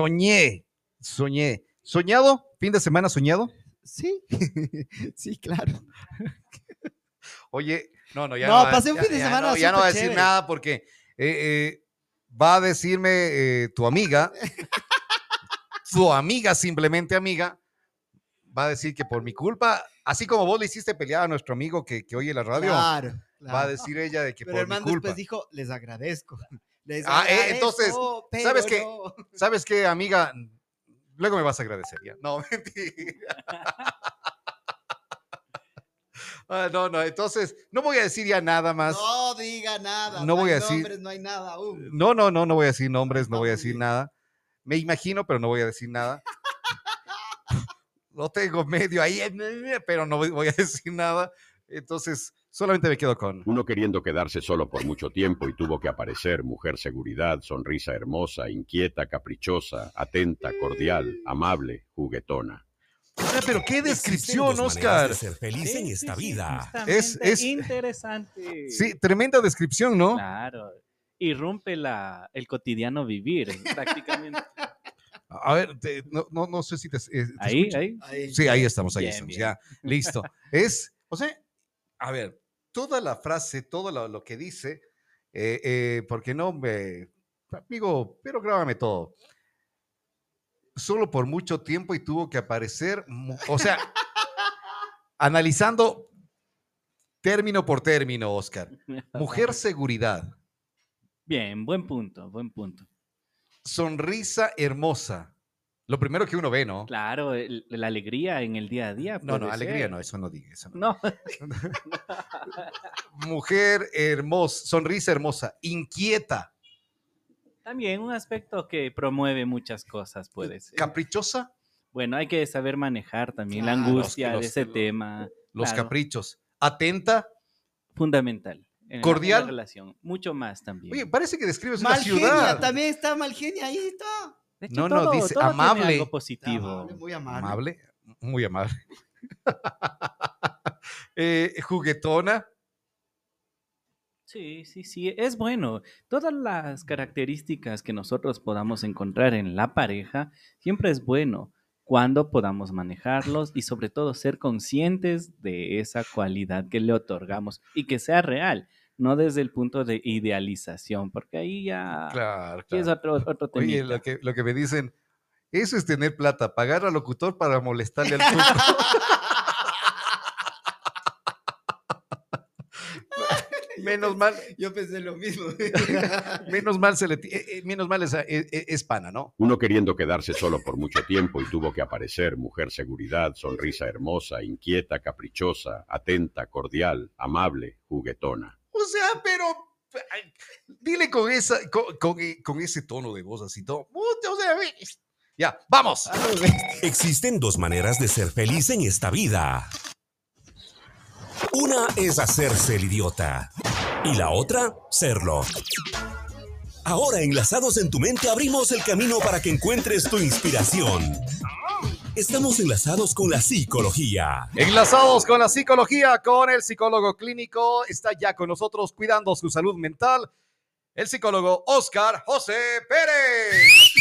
soñé, soñé. ¿Soñado? ¿Fin de semana soñado? Sí, sí, claro. Oye, no, no, ya No, no. pasé un ya- fin de ya semana no, ya no va a decir nada porque eh, eh, va a decirme eh, tu amiga, tu amiga, simplemente amiga, va a decir que por mi culpa, así como vos le hiciste pelear a nuestro amigo que, que oye la radio, Claro, va a decir ella de que Pero por el mi culpa. después dijo, les agradezco. Les Ah, eh, entonces, ¿sabes qué? no". ¿Sabes qué, amiga? Luego me vas a agradecer ya. No, mentira. Ah, no, no, entonces no voy a decir ya nada más. No diga nada. No voy hay a decir- nombres, no hay nada aún. No, no, no, no voy a decir nombres, no voy a decir bien. nada. Me imagino, pero no voy a decir nada. Lo tengo medio ahí, pero no voy- voy a decir nada. Entonces, solamente me quedo con. Uno queriendo quedarse solo por mucho tiempo y tuvo que aparecer mujer seguridad, sonrisa hermosa, inquieta, caprichosa, atenta, cordial, amable, juguetona. Ah, pero qué descripción, Oscar. de ser feliz en esta vida. Es- es- interesante. Sí, tremenda descripción, ¿no? Claro. Irrumpe la, el cotidiano vivir, prácticamente. A ver, te- no, no, no sé si te. eh, te Ahí, escucho. ahí. Ahí. Sí, ahí estamos, ahí Bien, estamos. bien. Ya, listo. Es, o sea, a ver, toda la frase, todo lo, lo que dice, eh, eh, porque no me. Amigo, pero grábame todo. Solo por mucho tiempo y tuvo que aparecer, o sea, analizando término por término, Oscar. Mujer seguridad, Bien, buen punto, buen punto. sonrisa hermosa. Lo primero que uno ve, ¿no? Claro, el- la alegría en el día a día. No, no, puede alegría ser. no, eso no diga. Eso no. No, Mujer hermosa, sonrisa hermosa, inquieta, también un aspecto que promueve muchas cosas puede ser. caprichosa, Bueno, hay que saber manejar también la Claro, angustia los- de ese los- tema. los Claro, caprichos, atenta. Fundamental. en la- la cordial. relación. Mucho más también. Oye, parece que describes una Malgenia, ciudad. también está Malgenia ahí está. De no, no, dice todo tiene amable. algo positivo. Amable, muy amable. Amable, muy amable. Eh, juguetona, Sí, sí, sí, es bueno. Todas las características que nosotros podamos encontrar en la pareja, siempre es bueno cuando podamos manejarlos y sobre todo ser conscientes de esa cualidad que le otorgamos y que sea real, no desde el punto de idealización, porque ahí ya claro, aquí es claro. otro, otro Oye, temita. lo que, lo que me dicen, eso es tener plata, pagar al locutor para molestarle al tuco. menos mal, Yo pensé lo mismo. menos mal se le, eh, eh, menos mal es, eh, es pana, ¿no? Uno queriendo quedarse solo por mucho tiempo y tuvo que aparecer mujer seguridad, sonrisa hermosa, inquieta, caprichosa, atenta, cordial, amable, juguetona. Sea, pero dile con esa, con, eh, con ese tono de voz así todo. O ya, vamos. Existen dos maneras de ser feliz en esta vida. Una es hacerse el idiota y la otra, serlo. Ahora, enlazados en tu mente, abrimos el camino para que encuentres tu inspiración. Estamos enlazados con la psicología. Enlazados con la psicología, con el psicólogo clínico, está ya con nosotros cuidando su salud mental, el psicólogo Oscar José Pérez.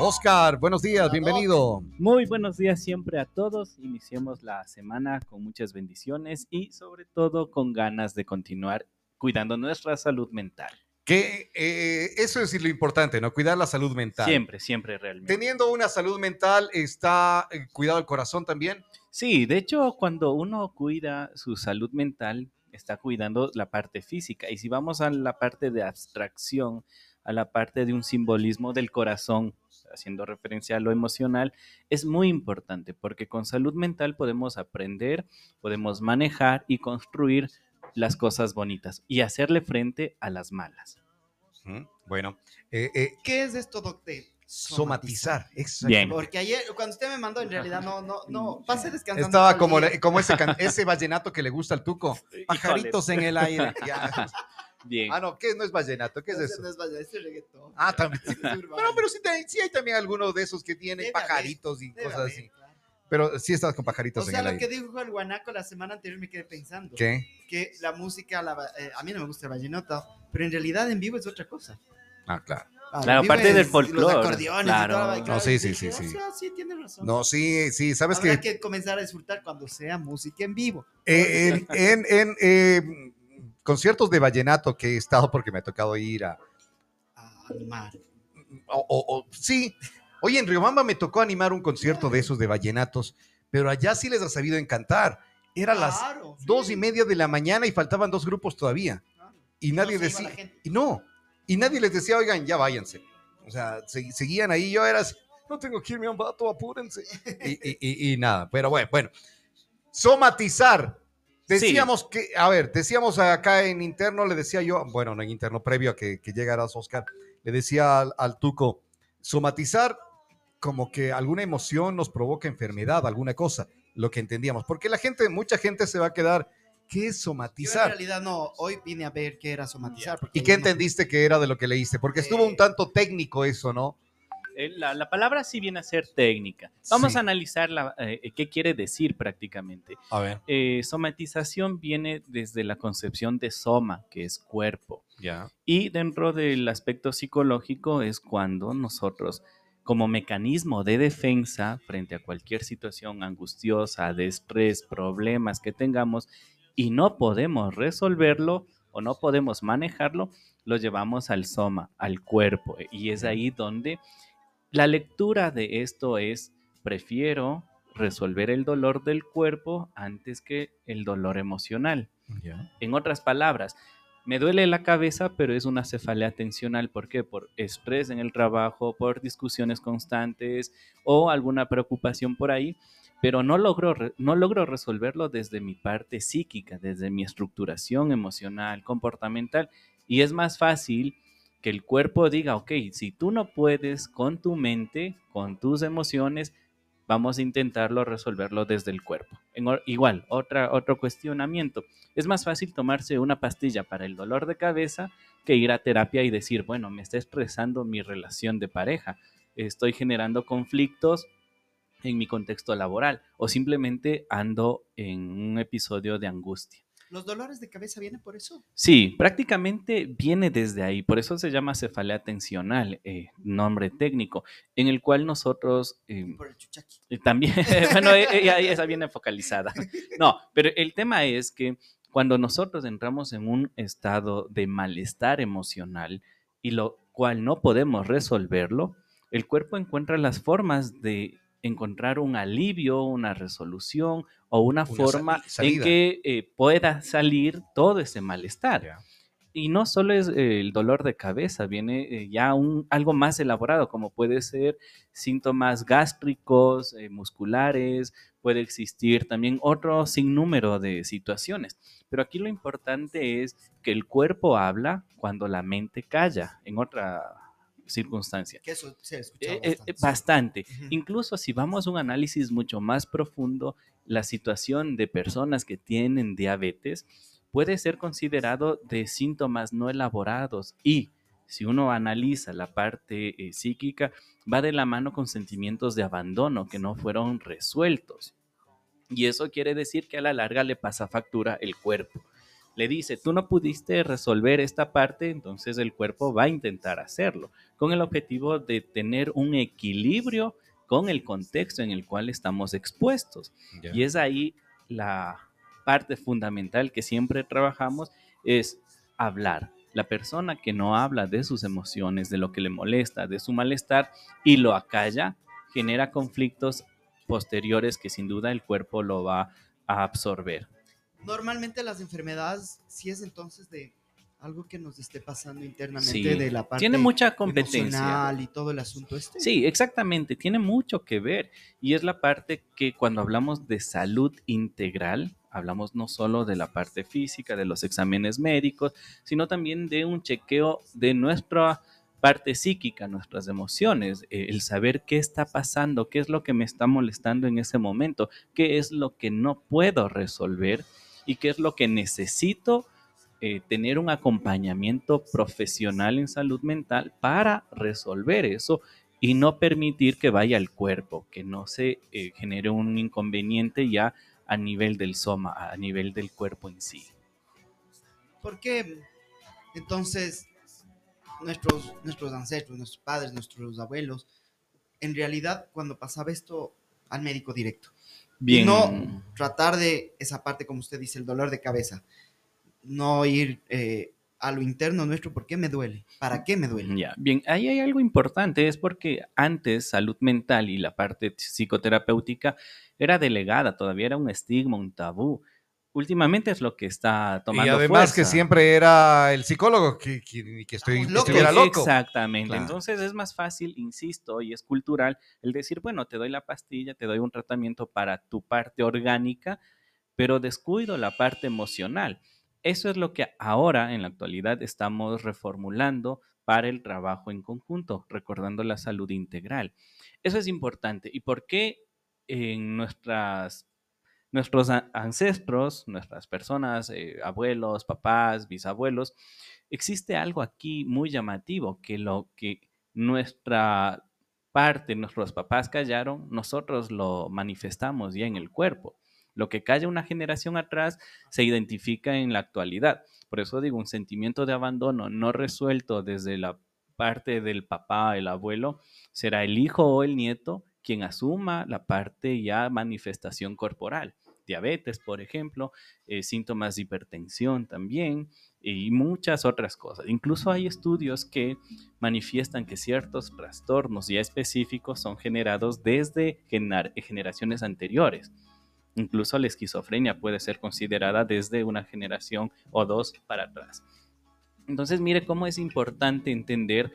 Oscar, buenos días, bienvenido. Muy buenos días siempre a todos. Iniciemos la semana con muchas bendiciones y sobre todo con ganas de continuar cuidando nuestra salud mental. Que eh, eso es lo importante, ¿no? Cuidar la salud mental. Siempre, siempre realmente. Teniendo una salud mental, está eh, cuidado el corazón también. Sí, de hecho, cuando uno cuida su salud mental, está cuidando la parte física. Y si vamos a la parte de abstracción, a la parte de un simbolismo del corazón, haciendo referencia a lo emocional, es muy importante porque con salud mental podemos aprender, podemos manejar y construir las cosas bonitas y hacerle frente a las malas. Bueno, eh, eh, ¿Qué es esto, doctor? somatizar. exacto. Bien. Porque ayer, cuando usted me mandó, en realidad no, no, no, pase descansando. Estaba como, como ese, can- ese vallenato que le gusta al tuco. Pajaritos en el aire. Ya. Bien. Ah, no, ¿qué no es vallenato? ¿Qué es eso? no es ese es reggaetón. Ah, también. Es urbano. Pero, sí, sí hay también algunos de esos que tienen Debe pajaritos y cosas haber, así. claro. Pero sí estás con O pajaritos sea, en lo el que aire. dijo el guanaco la semana anterior me quedé pensando. ¿Qué? Que la música, la eh, a mí no me gusta el vallenato, pero en realidad en vivo es otra cosa. Ah, claro. Ah, Claro, aparte del folclore, Los acordeones y claro. toda la- No, sí, y sí, sí, sí. "O sea, sí, tienes razón. No, sí, sí, sabes Habrá que que comenzar a disfrutar cuando sea música en vivo. eh, en, en- en, eh, conciertos de vallenato que he estado porque me ha tocado ir a, A animar. o, o- o- sí. Oye, en Riobamba me tocó animar un concierto de esos de vallenatos, pero allá sí les ha sabido encantar. Era las sí. dos y media de la mañana y faltaban dos grupos todavía. Claro. Y nadie No decía, y no, y nadie les decía, oigan, ya váyanse. O sea, se- seguían ahí, yo era, así, no tengo que irme a un vato, apúrense. Y, y- y- y nada, pero bueno, bueno. Somatizar. Decíamos que, a ver, decíamos acá en interno, le decía yo, bueno, no en interno, previo a que, que llegaras, Oscar, le decía al, al Tuco, somatizar como que alguna emoción nos provoca enfermedad, alguna cosa, lo que entendíamos, porque la gente, mucha gente se va a quedar, ¿qué es Yo en somatizar? realidad no, hoy vine a ver qué era somatizar. ¿Y qué no- entendiste que era de lo que leíste? Porque estuvo un Eh, tanto técnico eso, ¿no? Eh, La, la palabra sí viene a ser técnica. Vamos Sí. a analizar la, eh, qué quiere decir prácticamente. A ver. Eh, somatización viene desde la concepción de soma, que es cuerpo. Ya. Y dentro del aspecto psicológico es cuando nosotros, como mecanismo de defensa frente a cualquier situación angustiosa, de estrés, problemas que tengamos y no podemos resolverlo o no podemos manejarlo, lo llevamos al soma, al cuerpo. Y es ahí donde la lectura de esto es, prefiero resolver el dolor del cuerpo antes que el dolor emocional. En otras palabras, me duele la cabeza, pero es una cefalea tensional. ¿Por qué? Por estrés en el trabajo, por discusiones constantes o alguna preocupación por ahí, pero no logro, no logro resolverlo desde mi parte psíquica, desde mi estructuración emocional, comportamental. Y es más fácil que el cuerpo diga, ok, si tú no puedes con tu mente, con tus emociones, vamos a intentarlo resolverlo desde el cuerpo. Igual, otra, otro cuestionamiento. Es más fácil tomarse una pastilla para el dolor de cabeza que ir a terapia y decir, bueno, me está estresando mi relación de pareja, estoy generando conflictos en mi contexto laboral o simplemente ando en un episodio de angustia. ¿Los dolores de cabeza vienen por eso? Sí, prácticamente viene desde ahí, por eso se llama cefalea tensional, eh, nombre técnico, en el cual nosotros eh, Por el chuchaqui. También, bueno, e- ella, esa viene focalizada. No, pero el tema es que cuando nosotros entramos en un estado de malestar emocional y lo cual no podemos resolverlo, el cuerpo encuentra las formas de encontrar un alivio, una resolución o una, Una forma en que eh, pueda salir todo ese malestar. Y no solo es eh, el dolor de cabeza, viene eh, ya un, algo más elaborado, como puede ser síntomas gástricos, musculares, puede existir también otro sinnúmero de situaciones. Pero aquí lo importante es que el cuerpo habla cuando la mente calla, en otra circunstancia. Que eso se ha escuchado Eh, eh, bastante. Incluso si vamos a un análisis mucho más profundo, la situación de personas que tienen diabetes puede ser considerado de síntomas no elaborados y si uno analiza la parte eh, psíquica, va de la mano con sentimientos de abandono que no fueron resueltos. Y eso quiere decir que a la larga le pasa factura el cuerpo. Le dice, tú no pudiste resolver esta parte, entonces el cuerpo va a intentar hacerlo, con el objetivo de tener un equilibrio con el contexto en el cual estamos expuestos. Y es ahí la parte fundamental que siempre trabajamos, es hablar. La persona que no habla de sus emociones, de lo que le molesta, de su malestar y lo acalla, genera conflictos posteriores que sin duda el cuerpo lo va a absorber. Normalmente las enfermedades, si es entonces de algo que nos esté pasando internamente Sí, de la parte Tiene mucha competencia. emocional y todo el asunto este. Sí, exactamente, tiene mucho que ver y es la parte que cuando hablamos de salud integral, hablamos no solo de la parte física, de los exámenes médicos, sino también de un chequeo de nuestra parte psíquica, nuestras emociones, eh, el saber qué está pasando, qué es lo que me está molestando en ese momento, qué es lo que no puedo resolver y qué es lo que necesito eh, tener un acompañamiento profesional en salud mental para resolver eso y no permitir que vaya al cuerpo, que no se eh, genere un inconveniente ya a nivel del soma, a nivel del cuerpo en sí. ¿Por qué entonces nuestros, nuestros ancestros, nuestros padres, nuestros abuelos, en realidad cuando pasaba esto al médico directo? Bien. No tratar de esa parte, como usted dice, el dolor de cabeza. No ir eh, a lo interno nuestro, ¿por qué me duele? ¿Para qué me duele? Ya, bien, ahí hay algo importante, es porque antes salud mental y la parte psicoterapéutica era delegada, todavía era un estigma, un tabú. Últimamente es lo que está tomando Y además que siempre era el psicólogo que, que, que estoy, Estamos que estuviera loco. Exactamente. Claro. Entonces es más fácil, insisto, y es cultural, el decir, bueno, te doy la pastilla, te doy un tratamiento para tu parte orgánica, pero descuido la parte emocional. Eso es lo que ahora, en la actualidad, estamos reformulando para el trabajo en conjunto, recordando la salud integral. Eso es importante. ¿Y por qué en nuestras nuestros ancestros, nuestras personas, eh, abuelos, papás, bisabuelos, existe algo aquí muy llamativo, que lo que nuestra parte, nuestros papás callaron, nosotros lo manifestamos ya en el cuerpo. Lo que calla una generación atrás se identifica en la actualidad. Por eso digo, un sentimiento de abandono no resuelto desde la parte del papá, el abuelo, será el hijo o el nieto quien asuma la parte ya manifestación corporal. Diabetes, por ejemplo, eh, síntomas de hipertensión también y muchas otras cosas. Incluso hay estudios que manifiestan que ciertos trastornos ya específicos son generados desde gener- generaciones anteriores. Incluso la esquizofrenia puede ser considerada desde una generación o dos para atrás. Entonces, mire cómo es importante entender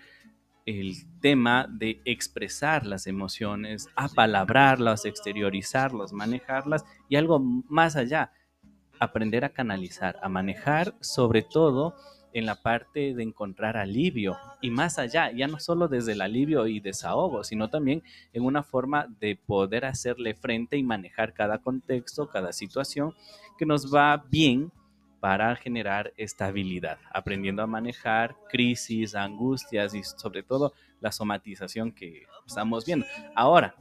el tema de expresar las emociones, apalabrarlas, exteriorizarlas, manejarlas y algo más allá, aprender a canalizar, a manejar sobre todo en la parte de encontrar alivio y más allá, ya no solo desde el alivio y desahogo, sino también en una forma de poder hacerle frente y manejar cada contexto, cada situación que nos va bien para generar estabilidad, aprendiendo a manejar crisis, angustias y sobre todo la somatización que estamos viendo. Ahora,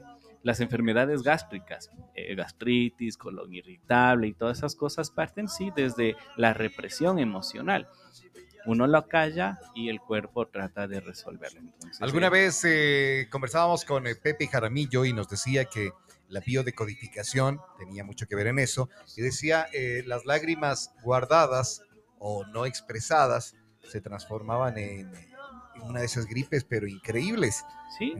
las enfermedades gástricas, eh, gastritis, colon irritable y todas esas cosas parten sí desde la represión emocional. Uno lo calla y el cuerpo trata de resolverlo. Entonces, Alguna eh, vez eh, conversábamos con Pepe Jaramillo y nos decía que la biodecodificación tenía mucho que ver en eso y decía eh, las lágrimas guardadas o no expresadas se transformaban en, en una de esas gripes pero increíbles. Sí,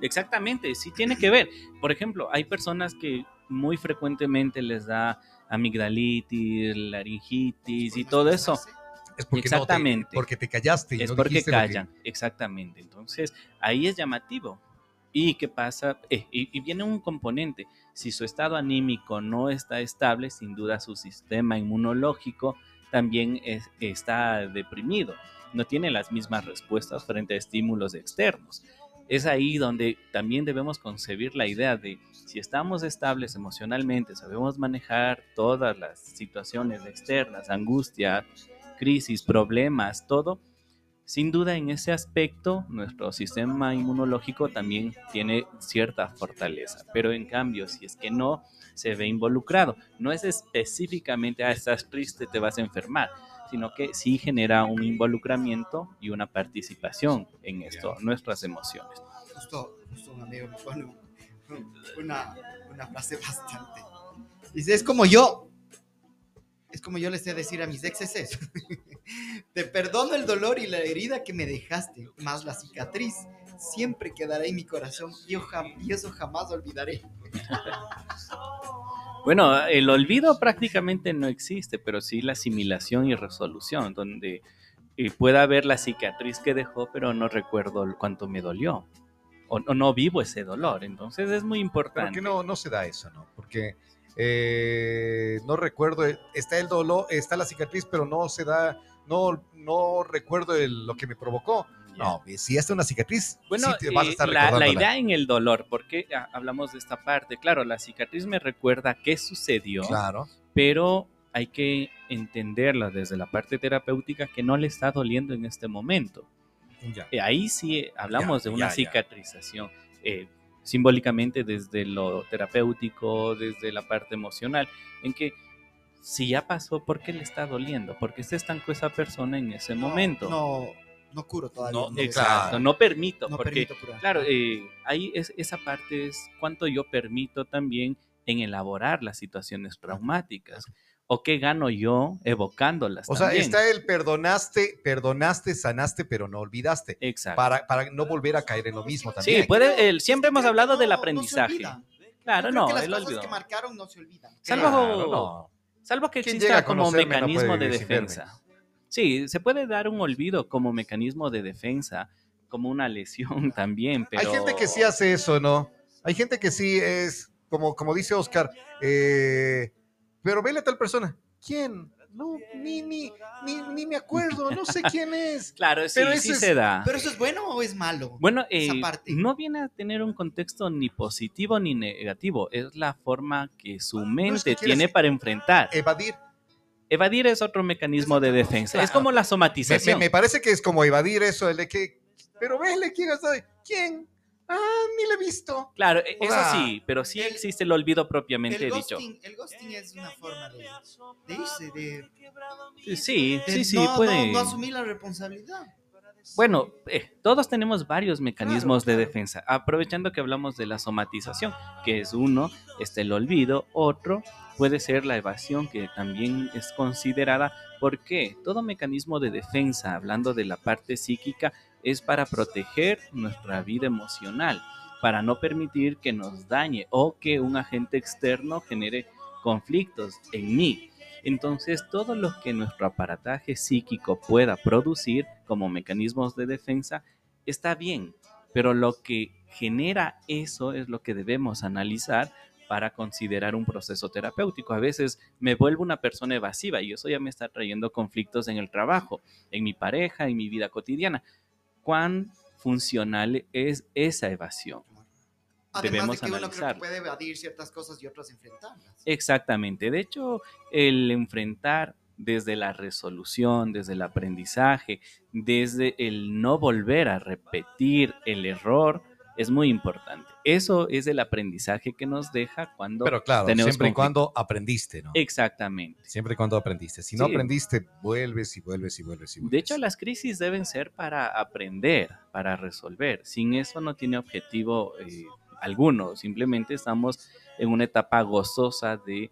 Exactamente, sí tiene que ver. Por ejemplo, hay personas que muy frecuentemente les da amigdalitis, laringitis y todo eso. es porque Exactamente. No te, porque te callaste y Es no porque que- callan, exactamente. Entonces, ahí es llamativo. ¿Y qué pasa? Eh, y, y viene un componente. Si su estado anímico no está estable, sin duda su sistema inmunológico también es- está deprimido. No tiene las mismas respuestas frente a estímulos externos. Es ahí donde también debemos concebir la idea de si estamos estables emocionalmente, sabemos manejar todas las situaciones externas, angustia, crisis, problemas, todo, sin duda en ese aspecto nuestro sistema inmunológico también tiene cierta fortaleza, pero en cambio si es que no se ve involucrado, no es específicamente, ah, estás triste, te vas a enfermar, sino que sí genera un involucramiento y una participación en esto, nuestras emociones. Justo, justo un amigo me pone un- una, una frase bastante. Dice, es como yo, es como yo le sé decir a mis exes, te perdono el dolor y la herida que me dejaste, más la cicatriz siempre quedará en mi corazón y, yo jam- y eso jamás olvidaré. Bueno, el olvido prácticamente no existe, pero sí la asimilación y resolución, donde eh, pueda haber la cicatriz que dejó, pero no recuerdo cuánto me dolió. O, o no vivo ese dolor. Entonces es muy importante. que no, no se da eso, ¿no? Porque eh, no recuerdo, está el dolor, está la cicatriz, pero no se da, no, no recuerdo el- lo que me provocó. No, si está una cicatriz, Bueno, sí te vas a eh, estar la, la recordándola. idea en el dolor, porque ah, hablamos de esta parte, claro, la cicatriz me recuerda qué sucedió, Claro. pero hay que entenderla desde la parte terapéutica que no le está doliendo en este momento. Ya. Eh, ahí sí eh, hablamos Ya, de una ya, ya. cicatrización, eh, simbólicamente desde lo terapéutico, desde la parte emocional, en que si ya pasó, ¿por qué le está doliendo? ¿Por qué se estancó esa persona en ese momento? No, no curo todavía. No, No, Exacto, Claro. no permito, no porque permito curar. Claro, eh, ahí es, esa parte es cuánto yo permito también en elaborar las situaciones traumáticas o qué gano yo evocándolas. O sea, está el perdonaste, perdonaste, sanaste, pero no olvidaste. Exacto. Para, para no volver a caer en lo mismo también. Sí, puede, el- siempre hemos hablado del no- no se aprendizaje. olvidan. claro, no, que las él cosas olvidó. que marcaron no se olvidan. Salvo- Claro, no. Salvo que exista como no mecanismo de defensa. Sí, se puede dar un olvido como mecanismo de defensa, como una lesión también, pero... Hay gente que sí hace eso, ¿no? Hay gente que sí es, como, como dice Oscar, eh, pero vele a tal persona. ¿Quién? No, ni, ni, ni, ni me acuerdo, no sé quién es. Claro, sí, Pero sí eso es- se da. ¿Pero eso es bueno o es malo? Bueno, esa eh, parte. no viene a tener un contexto ni positivo ni negativo, es la forma que su mente quieres- tiene para enfrentar. Evadir. Evadir es otro mecanismo de defensa, es como la Me, somatización. me- me parece que es como evadir eso, el de que, pero vele, ¿quién está? ¿Quién? Ah, ni le he visto. Claro, e- eso sí, pero sí el- existe el olvido propiamente el dicho. ghosting, el ghosting es una forma de, de irse, de, Sí, de sí, sí, no, no- puede. no asumir la responsabilidad. Bueno, eh, todos tenemos varios mecanismos de defensa. Aprovechando que hablamos de la somatización, que es uno, está el olvido, otro puede ser la evasión, que también es considerada. porque Todo mecanismo de defensa, hablando de la parte psíquica, es para proteger nuestra vida emocional, para no permitir que nos dañe o que un agente externo genere conflictos en mí. Entonces, todo lo que nuestro aparataje psíquico pueda producir como mecanismos de defensa está bien, pero lo que genera eso es lo que debemos analizar para considerar un proceso terapéutico. A veces me vuelvo una persona evasiva y eso ya me está trayendo conflictos en el trabajo, en mi pareja, en mi vida cotidiana. ¿Cuán funcional es esa evasión? Además Debemos de que uno creo que puede evadir ciertas cosas y otras enfrentarlas. Exactamente. De hecho, el enfrentar desde la resolución, desde el aprendizaje, desde el no volver a repetir el error, es muy importante. Eso es el aprendizaje que nos deja cuando Pero claro, tenemos siempre y cuando aprendiste, ¿no? Exactamente. Siempre y cuando aprendiste. Si no Sí. aprendiste, vuelves y vuelves y vuelves y vuelves. De hecho, las crisis deben ser para aprender, para resolver. Sin eso no tiene objetivo eh, alguno. Simplemente estamos en una etapa gozosa de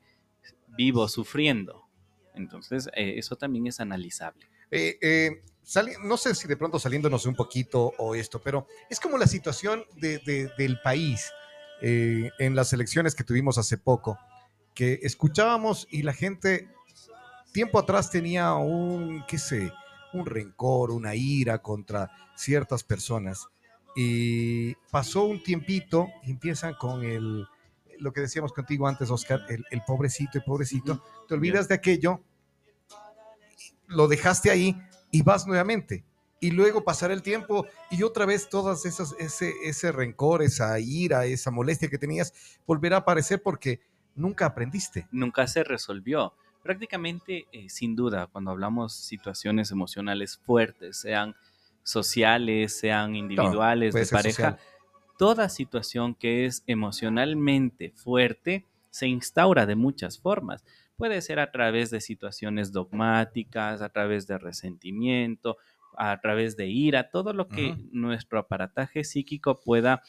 vivo sufriendo. Entonces, eh, eso también es analizable. Eh, no sé si de pronto saliéndonos un poquito o esto, pero es como la situación de- de- del país eh, en las elecciones que tuvimos hace poco, que escuchábamos y la gente tiempo atrás tenía un, qué sé, un rencor, una ira contra ciertas personas. Y pasó un tiempito y empiezan con el, lo que decíamos contigo antes, Oscar, el, el pobrecito y pobrecito. Te olvidas de aquello, lo dejaste ahí y vas nuevamente. Y luego pasará el tiempo y otra vez todas esas, ese, ese rencor, esa ira, esa molestia que tenías volverá a aparecer porque nunca aprendiste. Nunca se resolvió. Prácticamente, eh, sin duda, cuando hablamos situaciones emocionales fuertes, sean sociales, sean individuales, de pareja, social. toda situación que es emocionalmente fuerte se instaura de muchas formas. Puede ser a través de situaciones dogmáticas, a través de resentimiento, a través de ira, todo lo que nuestro aparataje psíquico pueda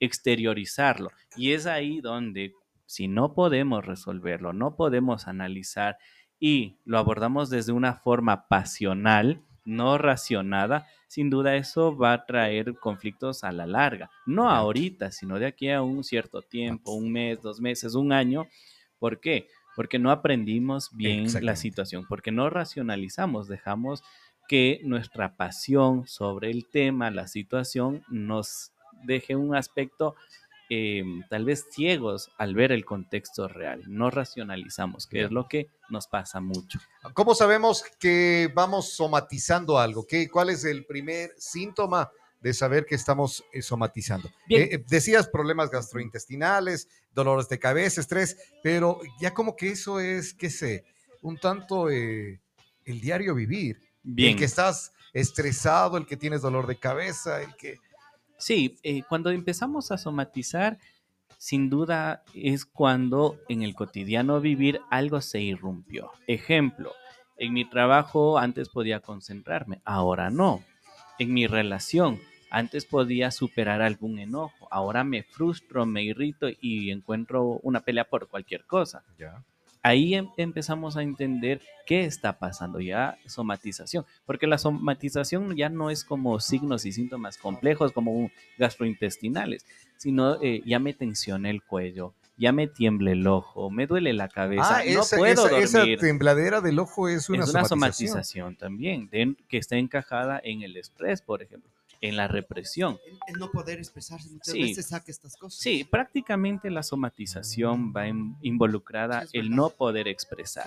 exteriorizarlo. Y es ahí donde, si no podemos resolverlo, no podemos analizar y lo abordamos desde una forma pasional, no racionada, sin duda eso va a traer conflictos a la larga. No ahorita, sino de aquí a un cierto tiempo, un mes, dos meses, un año. ¿Por qué? Porque no aprendimos bien la situación, porque no racionalizamos, dejamos que nuestra pasión sobre el tema, la situación, nos deje un aspecto eh, tal vez ciegos al ver el contexto real. No racionalizamos, que es lo que nos pasa mucho. ¿Cómo sabemos que vamos somatizando algo? ¿Qué, ¿Cuál es el primer síntoma de saber que estamos eh, somatizando? Bien. Eh, eh, decías problemas gastrointestinales, dolores de cabeza, estrés, pero ya como que eso es, qué sé, un tanto eh, el diario vivir. Bien. El que estás estresado, el que tienes dolor de cabeza, el que... Sí, eh, cuando empezamos a somatizar, sin duda es cuando en el cotidiano vivir algo se irrumpió. Ejemplo, en mi trabajo antes podía concentrarme, ahora no. En mi relación antes podía superar algún enojo, ahora me frustro, me irrito y encuentro una pelea por cualquier cosa. Ya. Ahí em- empezamos a entender qué está pasando, ya somatización, porque la somatización ya no es como signos y síntomas complejos como gastrointestinales, sino eh, ya me tensiona el cuello, ya me tiembla el ojo, me duele la cabeza, Ah, no esa, puedo esa- esa dormir. tembladera del ojo es una, es una somatización. somatización también, de- que está encajada en el estrés, por ejemplo, en la represión. El, el no poder expresarse muchas Sí. veces saca estas cosas. Sí, prácticamente la somatización va in- involucrada Sí, el no poder expresar.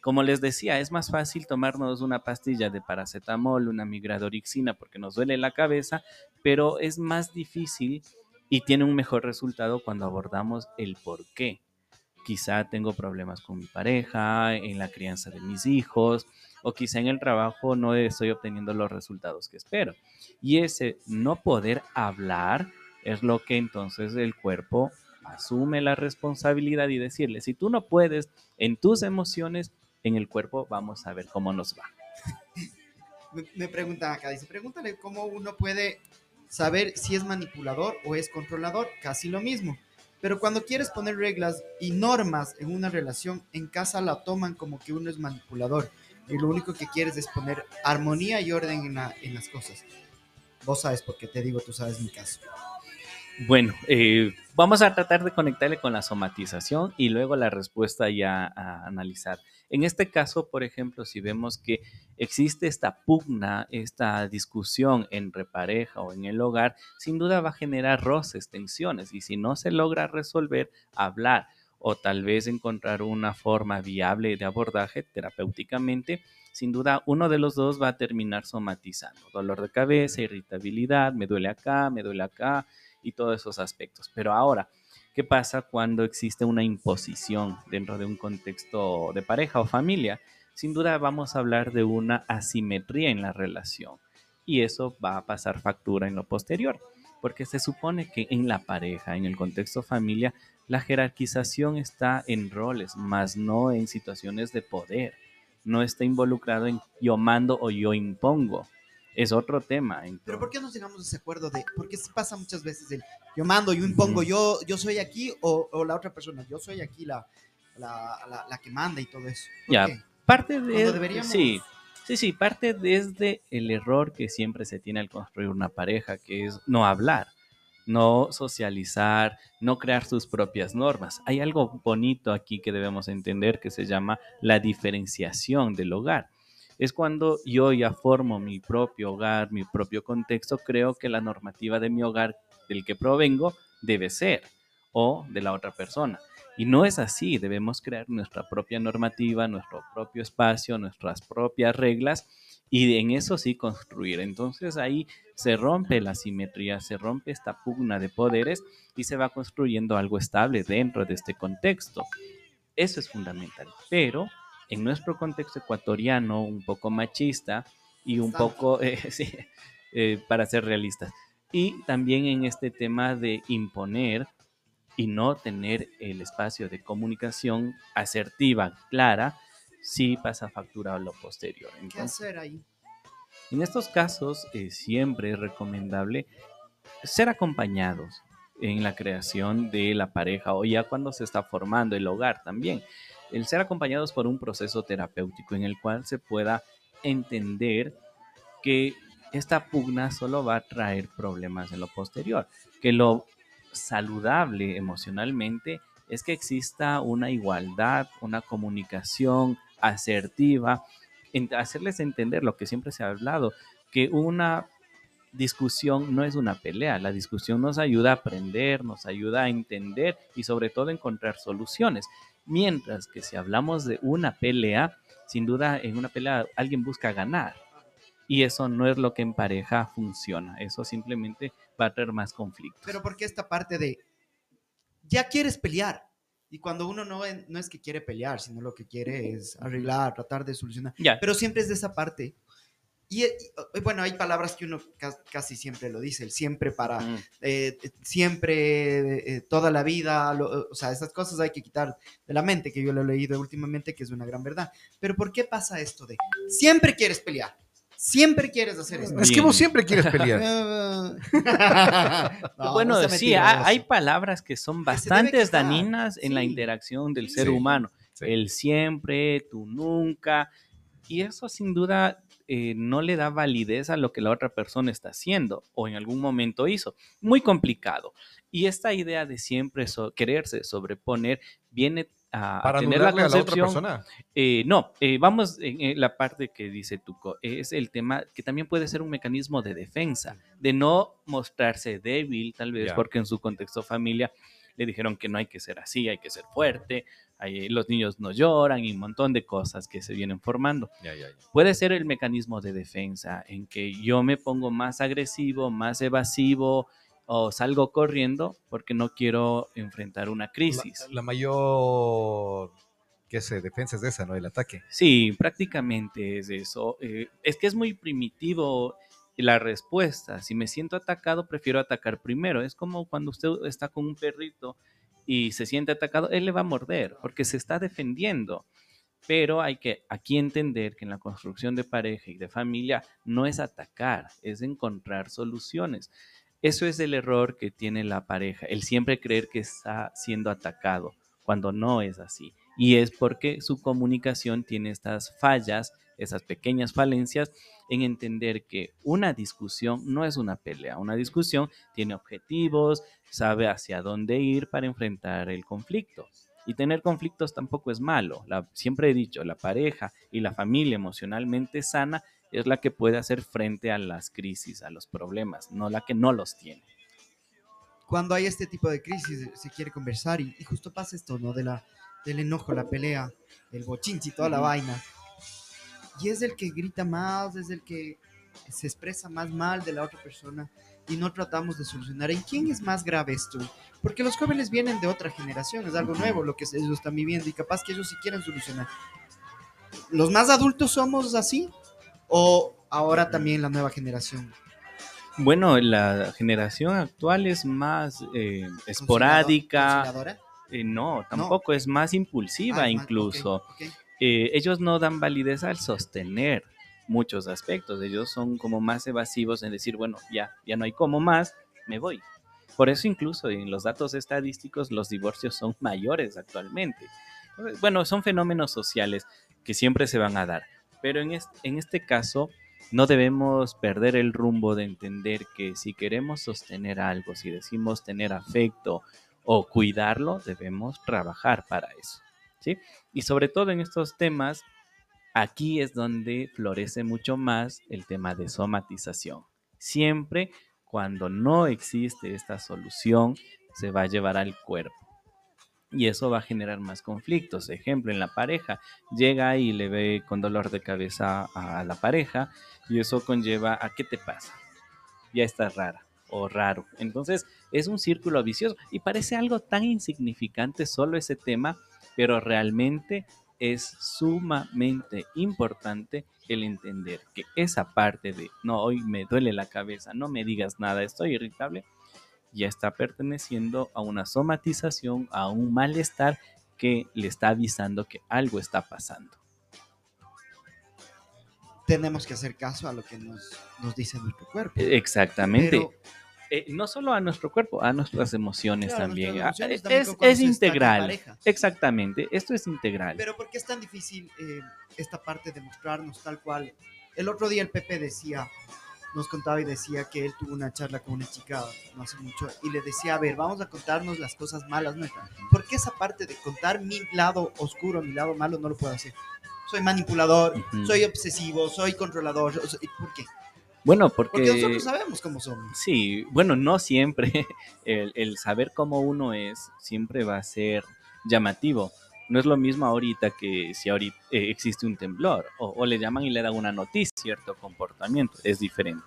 Como les decía, es más fácil tomarnos una pastilla de paracetamol, una migradorixina porque nos duele la cabeza, pero es más difícil y tiene un mejor resultado cuando abordamos el por qué. Quizá tengo problemas con mi pareja, en la crianza de mis hijos, o quizá en el trabajo no estoy obteniendo los resultados que espero. Y ese no poder hablar es lo que entonces el cuerpo asume la responsabilidad y decirle, si tú no puedes en tus emociones, en el cuerpo vamos a ver cómo nos va. Me, preguntan acá, dice, pregúntale cómo uno puede saber si es manipulador o es controlador, casi lo mismo. Pero cuando quieres poner reglas y normas en una relación, en casa la toman como que uno es manipulador y lo único que quieres es poner armonía y orden en, la- en las cosas. Vos sabes por qué te digo, tú sabes mi caso. Bueno, eh, vamos a tratar de conectarle con la somatización y luego la respuesta ya a analizar. En este caso, por ejemplo, si vemos que existe esta pugna, esta discusión entre pareja o en el hogar, sin duda va a generar roces, tensiones y si no se logra resolver, hablar o tal vez encontrar una forma viable de abordaje terapéuticamente, sin duda uno de los dos va a terminar somatizando. Dolor de cabeza, irritabilidad, me duele acá, me duele acá, y todos esos aspectos. Pero ahora, ¿qué pasa cuando existe una imposición dentro de un contexto de pareja o familia? Sin duda vamos a hablar de una asimetría en la relación y eso va a pasar factura en lo posterior, porque se supone que en la pareja, en el contexto familia, la jerarquización está en roles, más no en situaciones de poder. No está involucrado en yo mando o yo impongo. Es otro tema. Pero ¿por qué nos llegamos a ese acuerdo de, porque pasa muchas veces el, yo mando, yo impongo, yo, yo soy aquí o, o la otra persona, yo soy aquí la, la, la, la que manda y todo eso. ¿Por Ya. qué? parte de deberíamos- sí sí sí parte desde el error que siempre se tiene al construir una pareja que es no hablar no socializar no crear sus propias normas. Hay algo bonito aquí que debemos entender que se llama la diferenciación del hogar. Es cuando yo ya formo mi propio hogar mi propio contexto creo que la normativa de mi hogar del que provengo debe ser o de la otra persona. Y no es así, debemos crear nuestra propia normativa, nuestro propio espacio, nuestras propias reglas y en eso sí construir. Entonces ahí se rompe la simetría, se rompe esta pugna de poderes y se va construyendo algo estable dentro de este contexto. Eso es fundamental. Pero en nuestro contexto ecuatoriano, un poco machista y un poco, eh, sí, eh, para ser realistas, y también en este tema de imponer y no tener el espacio de comunicación asertiva, clara, sí pasa factura a lo posterior. ¿Qué Entonces, hacer ahí? en estos casos, eh, siempre es recomendable ser acompañados en la creación de la pareja o ya cuando se está formando el hogar también. El ser acompañados por un proceso terapéutico en el cual se pueda entender que esta pugna solo va a traer problemas en lo posterior, que lo saludable emocionalmente es que exista una igualdad, una comunicación asertiva, hacerles entender lo que siempre se ha hablado, que una discusión no es una pelea, la discusión nos ayuda a aprender, nos ayuda a entender y sobre todo a encontrar soluciones. Mientras que si hablamos de una pelea, sin duda en una pelea alguien busca ganar. Y eso no es lo que en pareja funciona. Eso simplemente va a traer más conflictos. Pero ¿por qué esta parte de, ya quieres pelear? Y cuando uno no, no es que quiere pelear, sino lo que quiere es arreglar, tratar de solucionar. Ya, Pero siempre es de esa parte Y, y, bueno, hay palabras que uno ca- casi siempre lo dice, el siempre para, Mm. eh, eh, siempre, eh, toda la vida, lo- o sea, esas cosas hay que quitar de la mente, que yo lo he leído últimamente, que es una gran verdad. Pero ¿por qué pasa esto de siempre quieres pelear? Siempre quieres hacer esto. Es que vos siempre quieres pelear. No, bueno, no sí, hay palabras que son Que se debe bastante quitar. dañinas en la interacción del ser Sí. humano. Sí. El siempre, tú nunca. Y eso sin duda eh, no le da validez a lo que la otra persona está haciendo o en algún momento hizo. Muy complicado. Y esta idea de siempre so- quererse sobreponer viene a, Para tener la anularle a la otra concepción persona. eh, no, eh, vamos en, la parte que dice Tuco. Es el tema que también puede ser un mecanismo de defensa, de no mostrarse débil, tal vez, porque en su contexto familia le dijeron que no hay que ser así, hay que ser fuerte, hay- los niños no lloran y un montón de cosas que se vienen formando. Puede ser el mecanismo de defensa en que yo me pongo más agresivo, más evasivo o salgo corriendo porque no quiero enfrentar una crisis. La, la mayor que se defensa es esa, ¿no? El ataque. Sí, prácticamente es eso. Eh, es que es muy primitivo la respuesta. Si me siento atacado, prefiero atacar primero. Es como cuando usted está con un perrito y se siente atacado, él le va a morder porque se está defendiendo. Pero hay que aquí entender que en la construcción de pareja y de familia no es atacar, es encontrar soluciones. Eso es el error que tiene la pareja, el siempre creer que está siendo atacado, cuando no es así. Y es porque su comunicación tiene estas fallas, esas pequeñas falencias en entender que una discusión no es una pelea, una discusión tiene objetivos, sabe hacia dónde ir para enfrentar el conflicto. Y tener conflictos tampoco es malo. La- siempre he dicho, la pareja y la familia emocionalmente sana es la que puede hacer frente a las crisis, a los problemas, no la que no los tiene. Cuando hay este tipo de crisis, se quiere conversar y, y justo pasa esto, ¿no? De la, del enojo, la pelea, el bochinchi, toda la vaina. Y es el que grita más, es el que se expresa más mal de la otra persona y no tratamos de solucionar. ¿En quién es más grave esto? Porque los jóvenes vienen de otra generación, es algo nuevo lo que ellos están viviendo y capaz que ellos sí quieren solucionar. ¿Los más adultos somos así? ¿O ahora también la nueva generación? Bueno, la generación actual es más eh, esporádica, ¿Conciliadora? eh, no, tampoco es más impulsiva Ah, más- incluso. eh, ellos no dan validez al sostener muchos aspectos. Ellos son como más evasivos en decir, bueno, ya, ya no hay como más, me voy. Por eso incluso en los datos estadísticos los divorcios son mayores actualmente. Bueno, son fenómenos sociales que siempre se van a dar, pero en este, en este caso no debemos perder el rumbo de entender que si queremos sostener algo, si decimos tener afecto o cuidarlo, debemos trabajar para eso. ¿sí? Y sobre todo en estos temas, aquí es donde florece mucho más el tema de somatización. Siempre cuando no existe esta solución, se va a llevar al cuerpo. Y eso va a generar más conflictos. Ejemplo, en la pareja, llega y le ve con dolor de cabeza a la pareja y eso conlleva a qué te pasa. Ya estás rara o raro. Entonces es un círculo vicioso y parece algo tan insignificante solo ese tema, pero realmente es sumamente importante el entender que esa parte de no, hoy me duele la cabeza, no me digas nada, estoy irritable, ya está perteneciendo a una somatización, a un malestar que le está avisando que algo está pasando. Tenemos que hacer caso a lo que nos, nos dice nuestro cuerpo. Exactamente. Pero- Eh, no solo a nuestro cuerpo, a nuestras emociones Claro, también. nuestras Ah, emociones también es integral. Exactamente. Esto es integral. Pero ¿por qué es tan difícil eh, esta parte de mostrarnos tal cual? El otro día el Pepe decía, nos contaba y decía que él tuvo una charla con una chica no hace mucho y le decía, a ver, vamos a contarnos las cosas malas nuestras. ¿Por qué esa parte de contar mi lado oscuro, mi lado malo, no lo puedo hacer? Soy manipulador, soy obsesivo, soy controlador. ¿Por qué? Bueno, porque... Porque nosotros sabemos cómo somos. Sí, bueno, no siempre. El, el saber cómo uno es siempre va a ser llamativo. No es lo mismo ahorita que si ahorita eh, existe un temblor o, o le llaman y le dan una noticia, cierto comportamiento, es diferente.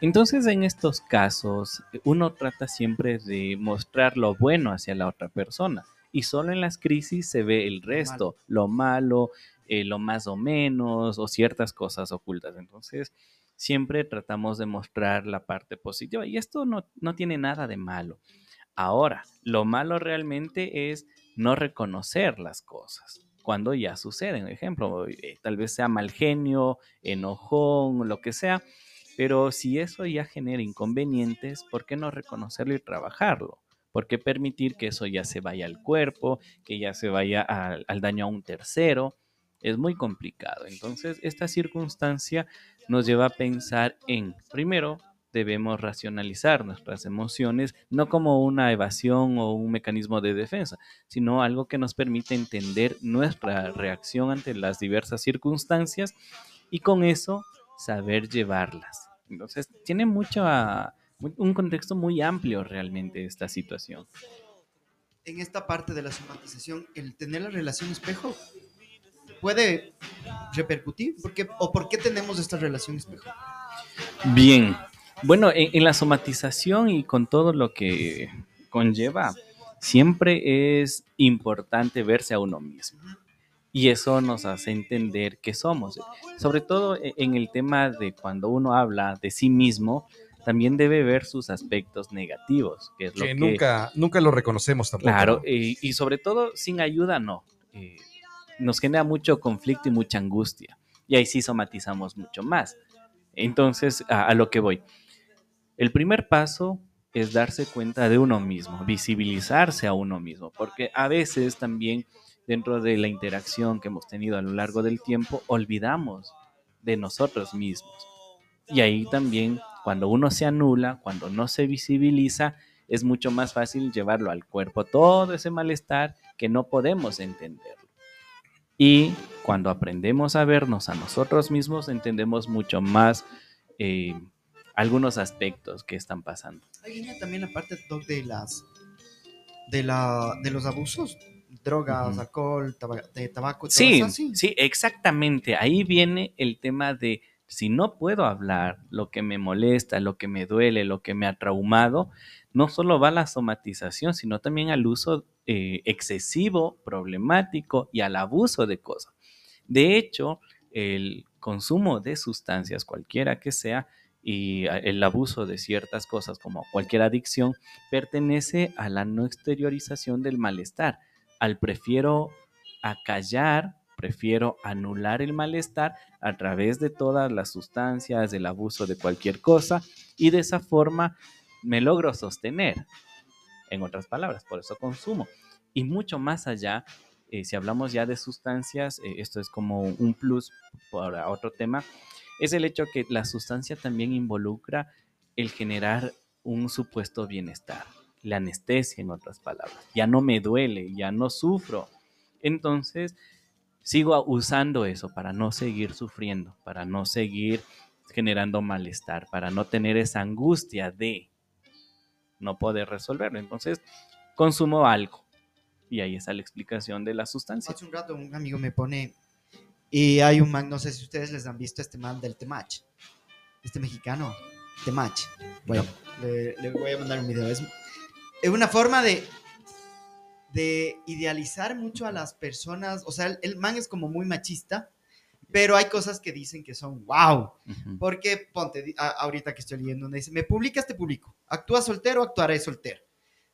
Entonces, en estos casos, uno trata siempre de mostrar lo bueno hacia la otra persona y solo en las crisis se ve el resto, lo malo, eh, lo más o menos o ciertas cosas ocultas. Entonces, siempre tratamos de mostrar la parte positiva y esto no, no tiene nada de malo. Ahora, lo malo realmente es no reconocer las cosas cuando ya suceden. Ejemplo, eh, tal vez sea mal genio, enojón, lo que sea, pero si eso ya genera inconvenientes, ¿por qué no reconocerlo y trabajarlo? ¿Por qué permitir que eso ya se vaya al cuerpo, que ya se vaya al, al daño a un tercero? Es muy complicado. Entonces, esta circunstancia nos lleva a pensar en, primero, debemos racionalizar nuestras emociones, no como una evasión o un mecanismo de defensa, sino algo que nos permite entender nuestra reacción ante las diversas circunstancias y con eso saber llevarlas. Entonces, tiene mucho, un contexto muy amplio realmente esta situación. En esta parte de la somatización, el tener la relación espejo puede repercutir. ¿Por qué, ¿O por qué tenemos esta relación espejo? Bien, bueno, en, la somatización y con todo lo que conlleva, siempre es importante verse a uno mismo. Y eso nos hace entender qué somos. Sobre todo e, en el tema de cuando uno habla de sí mismo, también debe ver sus aspectos negativos, que es lo que, nunca, nunca lo reconocemos tampoco. Claro, y, sobre todo sin ayuda no. Eh, nos genera mucho conflicto y mucha angustia. Y ahí sí somatizamos mucho más. Entonces, a lo que voy. El primer paso es darse cuenta de uno mismo, visibilizarse a uno mismo, porque a veces también dentro de la interacción que hemos tenido a lo largo del tiempo, olvidamos de nosotros mismos. Y ahí también, cuando uno se anula, cuando no se visibiliza, es mucho más fácil llevarlo al cuerpo, todo ese malestar que no podemos entender. Y cuando aprendemos a vernos a nosotros mismos, entendemos mucho más eh, algunos aspectos que están pasando. Ahí viene también la parte de las de la de los abusos, drogas, alcohol, de tabaco. Sí, sí, exactamente. Ahí viene el tema de si no puedo hablar lo que me molesta, lo que me duele, lo que me ha traumado, no solo va a la somatización, sino también al uso eh, excesivo, problemático y al abuso de cosas. De hecho, el consumo de sustancias, cualquiera que sea, y el abuso de ciertas cosas como cualquier adicción pertenece a la no exteriorización del malestar, al prefiero acallar, prefiero anular el malestar a través de todas las sustancias, del abuso de cualquier cosa y de esa forma me logro sostener. En otras palabras, por eso consumo. Y mucho más allá, eh, si hablamos ya de sustancias, eh, esto es como un plus para otro tema, es el hecho que la sustancia también involucra el generar un supuesto bienestar, la anestesia en otras palabras. Ya no me duele, ya no sufro. Entonces, sigo usando eso para no seguir sufriendo, para no seguir generando malestar, para no tener esa angustia de no poder resolverlo. Entonces, consumo algo. Y ahí está la explicación de la sustancia. Hace un rato un amigo me pone y hay un man, no sé si ustedes les han visto este man del Temach. Este mexicano, Temach. Bueno, le, voy a mandar un video. Es, una forma de, de idealizar mucho a las personas. O sea, el, man es como muy machista, pero hay cosas que dicen que son wow. Porque, ponte, ahorita que estoy leyendo, dice, me publicas, te publico. Actúas soltero, actuaré soltero.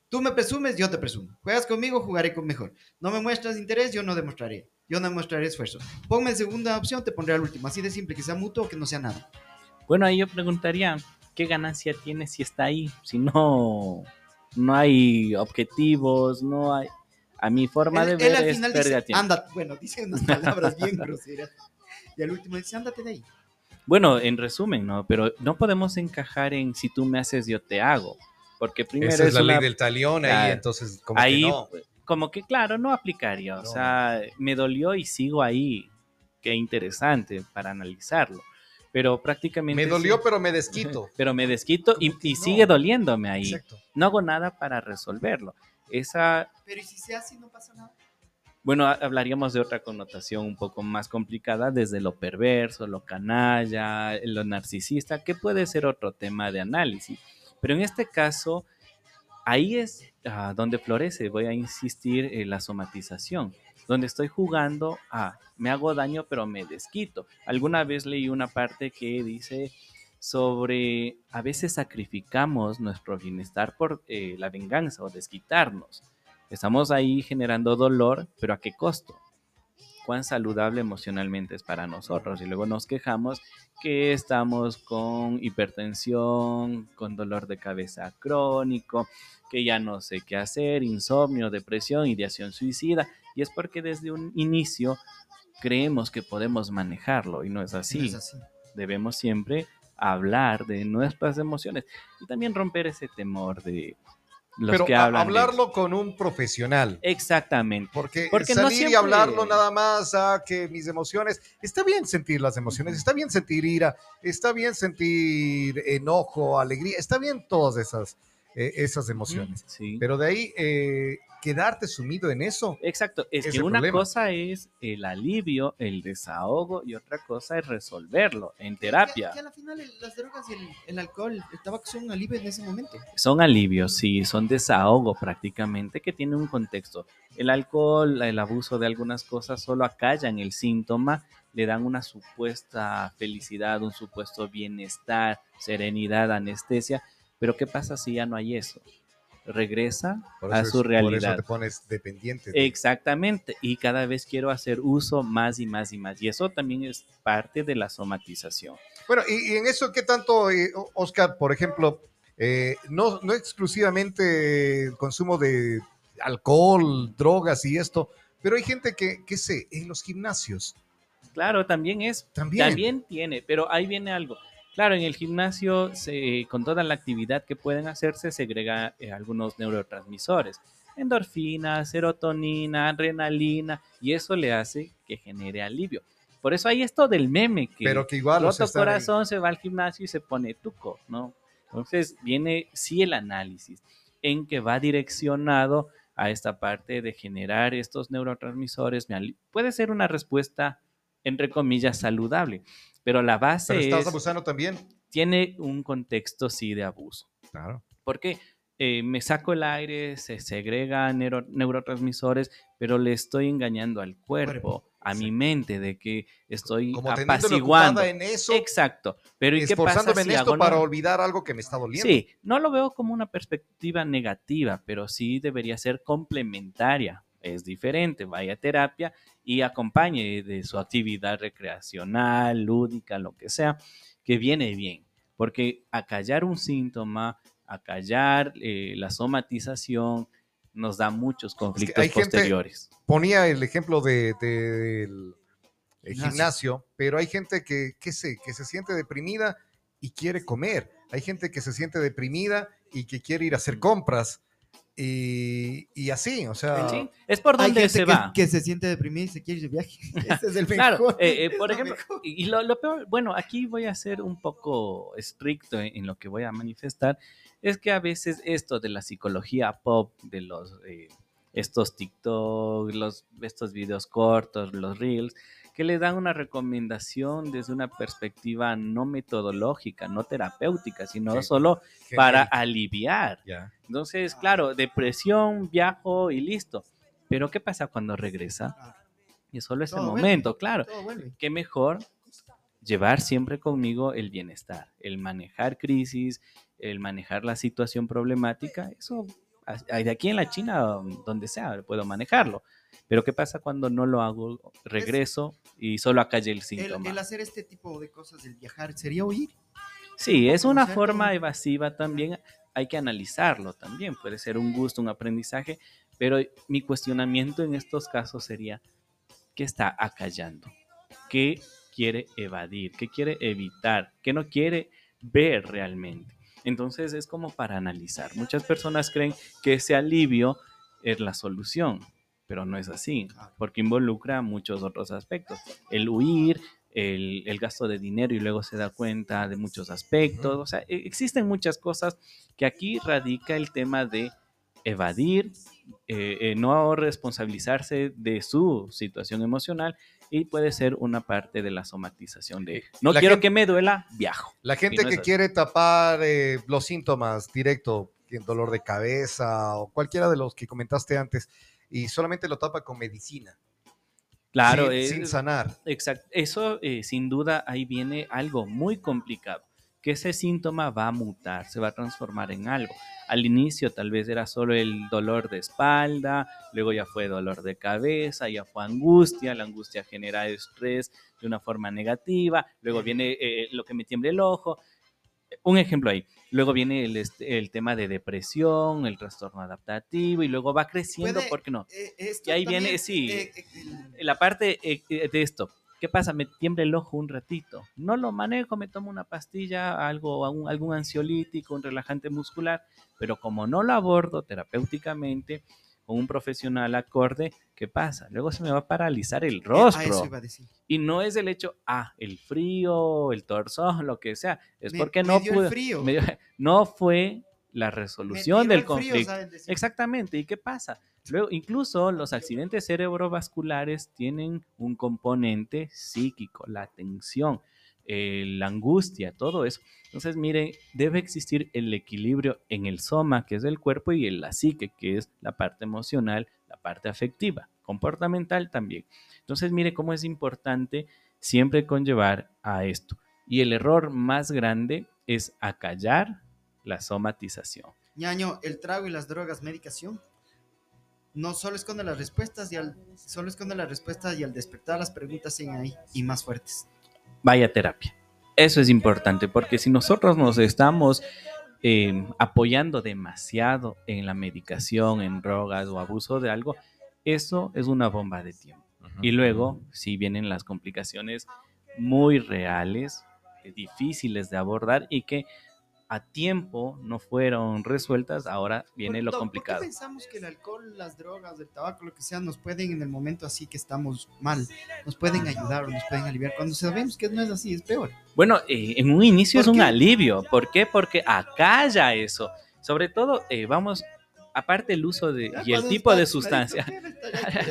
Tú me presumes, yo te presumo. Juegas conmigo, jugaré con mejor. No me muestras interés, yo no demostraré yo no mostraré esfuerzo. Ponme en segunda opción, te pondré al último. Así de simple, que sea mutuo o que no sea nada. Bueno, ahí yo preguntaría, ¿qué ganancia tiene si está ahí? Si no, no hay objetivos, no hay... A mi forma de ver al final dice, Anda, bueno, dice unas palabras bien groseras. Y al último dice, ándate de ahí. Bueno, en resumen, ¿no? Pero no podemos encajar en si tú me haces, yo te hago. Porque primero Esa es, la ley del talión ahí, entonces como ahí, que no como que claro, no aplicaría. O sea, me dolió y sigo ahí. Qué interesante para analizarlo. Pero prácticamente... Me dolió, pero me desquito. Pero me desquito y, sigue doliéndome ahí. No hago nada para resolverlo. Esa... Pero ¿y si se hace y no pasa nada? Bueno, hablaríamos de otra connotación un poco más complicada, desde lo perverso, lo canalla, lo narcisista, que puede ser otro tema de análisis. Pero en este caso, ahí es donde florece, voy a insistir, en la somatización. Donde estoy jugando a me hago daño pero me desquito. Alguna vez leí una parte que dice sobre a veces sacrificamos nuestro bienestar por eh, la venganza o desquitarnos. Estamos ahí generando dolor, pero ¿a qué costo? cuán saludable emocionalmente es para nosotros. Y luego nos quejamos que estamos con hipertensión, con dolor de cabeza crónico, que ya no sé qué hacer, insomnio, depresión, ideación suicida. Y es porque desde un inicio creemos que podemos manejarlo y no es así. No es así. Debemos siempre hablar de nuestras emociones y también romper ese temor de los Pero que hablan. de- hablarlo con un profesional. Exactamente. Porque, Porque no salir y siempre- hablarlo nada más a que mis emociones, está bien sentir las emociones, está bien sentir ira, está bien sentir enojo, alegría, está bien todas esas, eh, esas emociones. Sí. Pero de ahí eh, quedarte sumido en eso, Exacto, es que una problema. cosa es el alivio, el desahogo y otra cosa es resolverlo en Que, terapia. que a la final el- las drogas y el, el alcohol, el tabaco son un alivio en ese momento. Son alivios, sí, son desahogo prácticamente que tiene un contexto. El alcohol, el abuso de algunas cosas solo acallan el síntoma, le dan una supuesta felicidad, un supuesto bienestar, serenidad, anestesia, pero ¿qué pasa si ya no hay eso? Regresa por a su es- por realidad. eso te pones dependiente. de- Exactamente, y cada vez quiero hacer uso más y más y más. Y eso también es parte de la somatización. Bueno, y, y en eso, ¿qué tanto, eh, Oscar, por ejemplo, eh, no, no exclusivamente el consumo de alcohol, drogas y esto, pero hay gente que, qué sé, en los gimnasios Claro, también es, también. también tiene, pero ahí viene algo. Claro, en el gimnasio, se- con toda la actividad que pueden hacerse, segrega eh, algunos neurotransmisores. Endorfina, serotonina, adrenalina, y eso le hace que genere alivio. Por eso hay esto del meme que pero que igual roto corazón se va al gimnasio y se pone tuco, ¿no? Entonces viene sí el análisis en que va direccionado a esta parte de generar estos neurotransmisores. Puede ser una respuesta, entre comillas, saludable, pero la base Pero estás es- abusando también. tiene un contexto, sí, de abuso. Claro. Porque eh, me saco el aire, se segregan neuro- neurotransmisores, pero le estoy engañando al cuerpo, a mi mente, de que estoy Como apaciguando. en eso, Exacto. Pero ¿y qué pasa si en esto hago para no? olvidar algo que me está doliendo. Sí, no lo veo como una perspectiva negativa, pero sí debería ser complementaria. Es diferente, vaya a terapia y acompañe de su actividad recreacional, lúdica, lo que sea, que viene bien. Porque acallar un síntoma, acallar eh, la somatización, nos da muchos conflictos hay gente- posteriores. Ponía el ejemplo de, de- del el Gimnasio. gimnasio, pero hay gente que, qué sé, que se siente deprimida y quiere comer. Hay gente que se siente deprimida y que quiere ir a hacer compras. Y, y así, o sea, Sí, es por Hay donde gente se que, va. que se siente deprimida y se quiere ir de viaje. Ese es el mejor. Claro, eh, eh, por lo ejemplo, mejor. y y lo, lo peor, bueno, aquí voy a ser un poco estricto en, en lo que voy a manifestar, es que a veces esto de la psicología pop, de los eh, estos TikTok, los, estos videos cortos, los reels, que le dan una recomendación desde una perspectiva no metodológica, no terapéutica, sino solo para aliviar. Ya. Entonces, claro, depresión, viajo y listo. Pero ¿qué pasa cuando regresa? Ah, Y es solo ese Todo vuelve. momento, claro qué mejor llevar siempre conmigo el bienestar, el manejar crisis, el manejar la situación problemática, eso de aquí en la China, donde sea, puedo manejarlo. Pero ¿qué pasa cuando no lo hago? Regreso y solo acalle el síntoma. el hacer este tipo de cosas, el viajar, sería huir. Sí, es una forma evasiva también. Hay que analizarlo también. Puede ser un gusto, un aprendizaje, pero mi cuestionamiento en estos casos sería, ¿qué está acallando? ¿Qué quiere evadir? ¿Qué quiere evitar? ¿Qué no quiere ver realmente? Entonces es como para analizar. Muchas personas creen que ese alivio es la solución, pero no es así, porque involucra muchos otros aspectos. El huir, el, el gasto de dinero y luego se da cuenta de muchos aspectos. O sea, e- existen muchas cosas que aquí radica el tema de evadir, eh, eh, no responsabilizarse de su situación emocional y puede ser una parte de la somatización de no La quiero gente- que me duela, viajo. La gente no que quiere tapar eh, los síntomas directo, el dolor de cabeza o cualquiera de los que comentaste antes, y solamente lo tapa con medicina. Claro, sin, es- sin sanar. Exacto. Eso, eh, sin duda, ahí viene algo muy complicado, que ese síntoma va a mutar, se va a transformar en algo. Al inicio tal vez era solo el dolor de espalda, luego ya fue dolor de cabeza, ya fue angustia, la angustia genera estrés de una forma negativa, luego viene eh, lo que me tiembla el ojo. Un ejemplo ahí. Luego viene el, este, el tema de depresión, el trastorno adaptativo y luego va creciendo, ¿por qué no? Eh, Y ahí también, viene, sí. eh, eh, la parte eh, de esto. ¿Qué pasa? Me tiembla el ojo un ratito. No lo manejo, me tomo una pastilla, algo, algún, algún ansiolítico, un relajante muscular, pero como no lo abordo terapéuticamente con un profesional acorde, ¿qué pasa? Luego se me va a paralizar el a eso rostro. iba a decir. Y no es el hecho, ah, el frío, el torso, lo que sea. Es Me- porque no pude. frío. dio- no fue la resolución del frío, conflicto. Exactamente. ¿Y qué pasa? Luego, incluso los accidentes cerebrovasculares tienen un componente psíquico, la tensión, eh, la angustia, todo eso. Entonces, mire, debe existir el equilibrio en el soma, que es el cuerpo, y en la psique, que es la parte emocional, la parte afectiva, comportamental también. Entonces, mire cómo es importante siempre conllevar a esto. Y el error más grande es acallar la somatización. Ñaño, el trago y las drogas, medicación. No solo esconde las respuestas y solo esconde las respuestas y al despertar las preguntas siguen ahí y más fuertes. Vaya a terapia. Eso es importante porque si nosotros nos estamos eh, apoyando demasiado en la medicación, en drogas o abuso de algo, eso es una bomba de tiempo. Y luego, si vienen las complicaciones muy reales, difíciles de abordar y que a tiempo no fueron resueltas, ahora viene ¿Por- lo complicado. ¿Por qué pensamos que el alcohol, las drogas, el tabaco, lo que sea, nos pueden en el momento así que estamos mal, nos pueden ayudar o nos pueden aliviar? Cuando sabemos que no es así, es peor. Bueno, eh, en un inicio es ¿Por un qué? alivio. ¿Por qué? Porque acalla eso. Sobre todo, eh, vamos, aparte el uso de, Ya y el tipo de sustancia.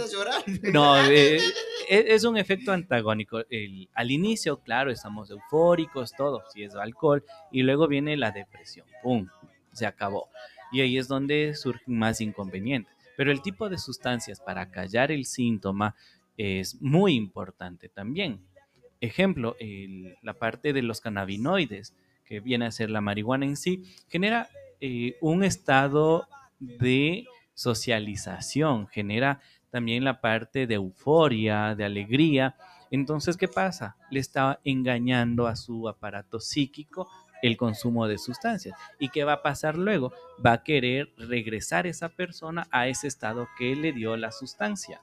llorar. No, eh, es, es un efecto antagónico. El- al inicio, claro, estamos eufóricos, todo, si es alcohol, y luego viene la depresión. ¡Pum! Se acabó. Y ahí es donde surgen más inconvenientes. Pero el tipo de sustancias para callar el síntoma es muy importante también. Ejemplo, la parte de los cannabinoides, que viene a ser la marihuana en sí, genera eh, un estado de socialización, genera también la parte de euforia, de alegría. Entonces, ¿qué pasa? Le está engañando a su aparato psíquico el consumo de sustancias. ¿Y qué va a pasar luego? Va a querer regresar esa persona a ese estado que le dio la sustancia.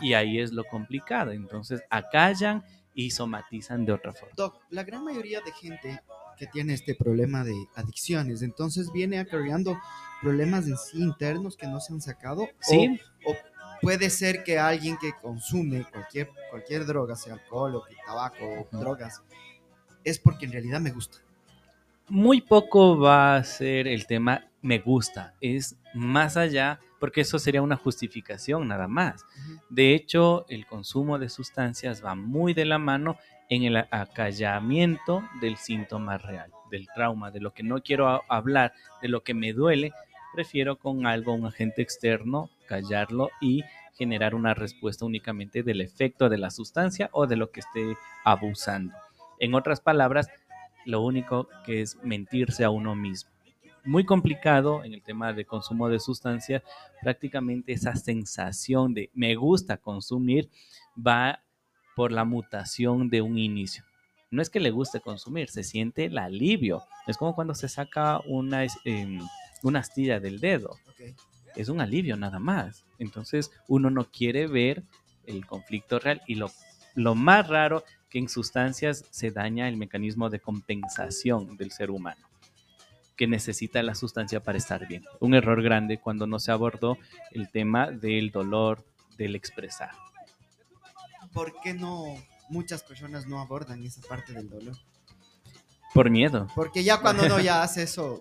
Y ahí es lo complicado. Entonces, acallan y somatizan de otra forma. Doc, la gran mayoría de gente que tiene este problema de adicciones, entonces viene acarreando problemas en sí internos que no se han sacado. Sí, O, puede ser que alguien que consume cualquier, cualquier droga, sea alcohol o tabaco o drogas, es porque en realidad me gusta. muy poco va a ser el tema me gusta. Es más allá, porque eso sería una justificación nada más. De hecho, el consumo de sustancias va muy de la mano en el acallamiento del síntoma real, del trauma, de lo que no quiero hablar, de lo que me duele. Prefiero con algo, un agente externo, callarlo y generar una respuesta únicamente del efecto de la sustancia o de lo que esté abusando. En otras palabras, lo único que es mentirse a uno mismo. Muy complicado en el tema de consumo de sustancias, prácticamente esa sensación de me gusta consumir va por la mutación de un inicio. No es que le guste consumir, se siente el alivio. Es como cuando se saca una, una astilla del dedo. Es un alivio nada más. Entonces uno no quiere ver el conflicto real y lo, lo más raro que en sustancias se daña el mecanismo de compensación del ser humano que necesita la sustancia para estar bien. Un error grande cuando no se abordó el tema del dolor, del expresar. ¿Por qué no muchas personas no abordan esa parte del dolor? Por miedo. Porque ya cuando uno ya hace eso,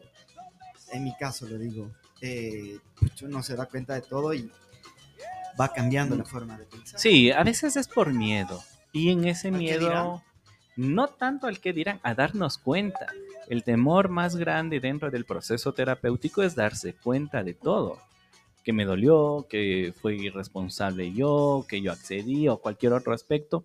en mi caso lo digo, eh, pues uno se da cuenta de todo y va cambiando la forma de pensar. Sí, a veces es por miedo. Y en ese ¿Al qué miedo, no tanto al que dirán, a darnos cuenta. El temor más grande dentro del proceso terapéutico es darse cuenta de todo. Que me dolió, que fui irresponsable yo, que yo accedí o cualquier otro aspecto.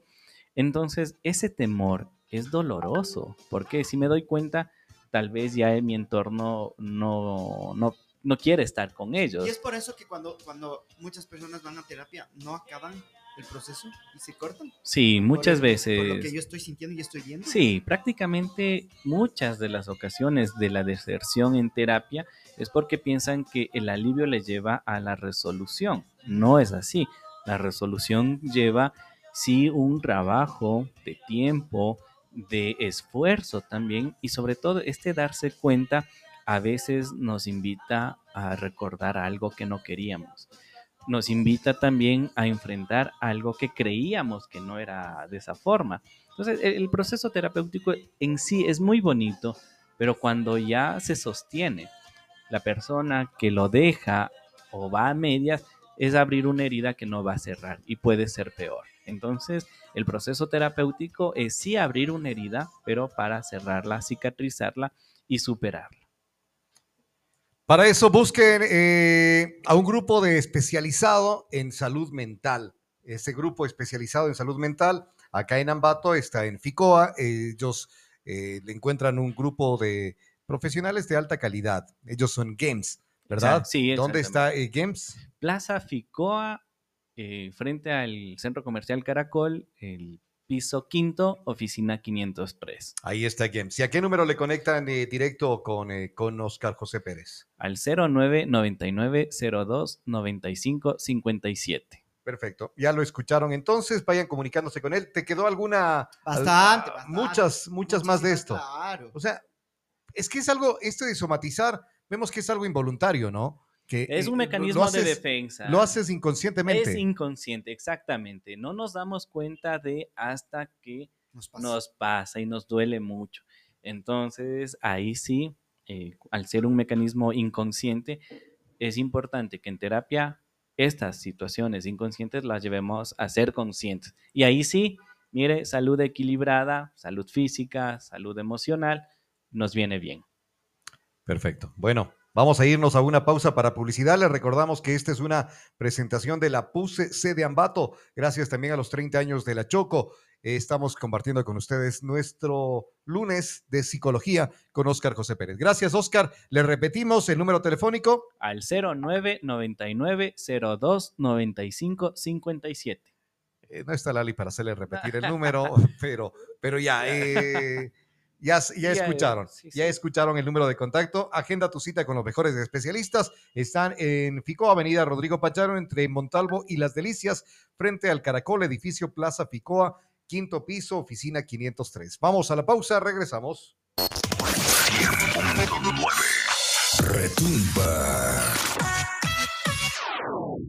Entonces, ese temor es doloroso, porque si me doy cuenta, tal vez ya en mi entorno no, no, no quiere estar con ellos. Y es por eso que cuando, cuando muchas personas van a terapia, no acaban el proceso y se cortan. Sí, muchas Por veces. Por lo que yo estoy sintiendo y estoy viendo. Sí, prácticamente muchas de las ocasiones de la deserción en terapia es porque piensan que el alivio les lleva a la resolución. No es así. La resolución lleva sí un trabajo de tiempo, de esfuerzo también y sobre todo este darse cuenta a veces nos invita a recordar algo que no queríamos. Nos invita también a enfrentar algo que creíamos que no era de esa forma. Entonces, el, proceso terapéutico en sí es muy bonito, pero cuando ya se sostiene, la persona que lo deja o va a medias es abrir una herida que no va a cerrar y puede ser peor. Entonces, el proceso terapéutico es sí abrir una herida, pero para cerrarla, cicatrizarla y superarla. Para eso busquen eh, a un grupo de especializado en salud mental. Ese grupo especializado en salud mental, acá en Ambato, está en FICOA. Ellos eh, le encuentran un grupo de profesionales de alta calidad. Ellos son Games, ¿verdad? Sí, ¿Dónde está eh, Games? Plaza Ficoa, eh, frente al Centro Comercial Caracol, el piso quinto, oficina 503. Ahí está Games. ¿Y a qué número le conectan eh, directo con, eh, con Oscar José Pérez? Al 0999 02 95 57. Perfecto. Ya lo escucharon entonces, vayan comunicándose con él. ¿Te quedó alguna? Bastante, al- bastante. Muchas, muchas más de esto. Claro. O sea, es que es algo, esto de somatizar, vemos que es algo involuntario, ¿no? Que, Es un mecanismo haces- de defensa. Lo haces inconscientemente. Es inconsciente, exactamente. No nos damos cuenta de hasta que Nos pasa. nos pasa y nos duele mucho. Entonces, ahí sí, eh, al ser un mecanismo inconsciente, es importante que en terapia estas situaciones inconscientes las llevemos a ser conscientes. Y ahí sí, mire, salud equilibrada, salud física, salud emocional, nos viene bien. Perfecto. Bueno, vamos a irnos a una pausa para publicidad. Les recordamos que esta es una presentación de la PUSE C de Ambato. Gracias también a los 30 años de la Choco. Estamos compartiendo con ustedes nuestro lunes de psicología con Oscar José Pérez. Gracias, Oscar. Le repetimos el número telefónico. Al 0999 02 95 57. Eh, no está Lali para hacerle repetir el número, pero, pero ya, eh, ya, ya Ya, escucharon, sí, ya sí. escucharon el número de contacto. Agenda tu cita con los mejores especialistas. Están en Fico, Avenida Rodrigo Pacharo, entre Montalvo y Las Delicias, frente al Caracol, edificio Plaza Ficoa, quinto piso, oficina 503. Vamos a la pausa, regresamos. Retumba.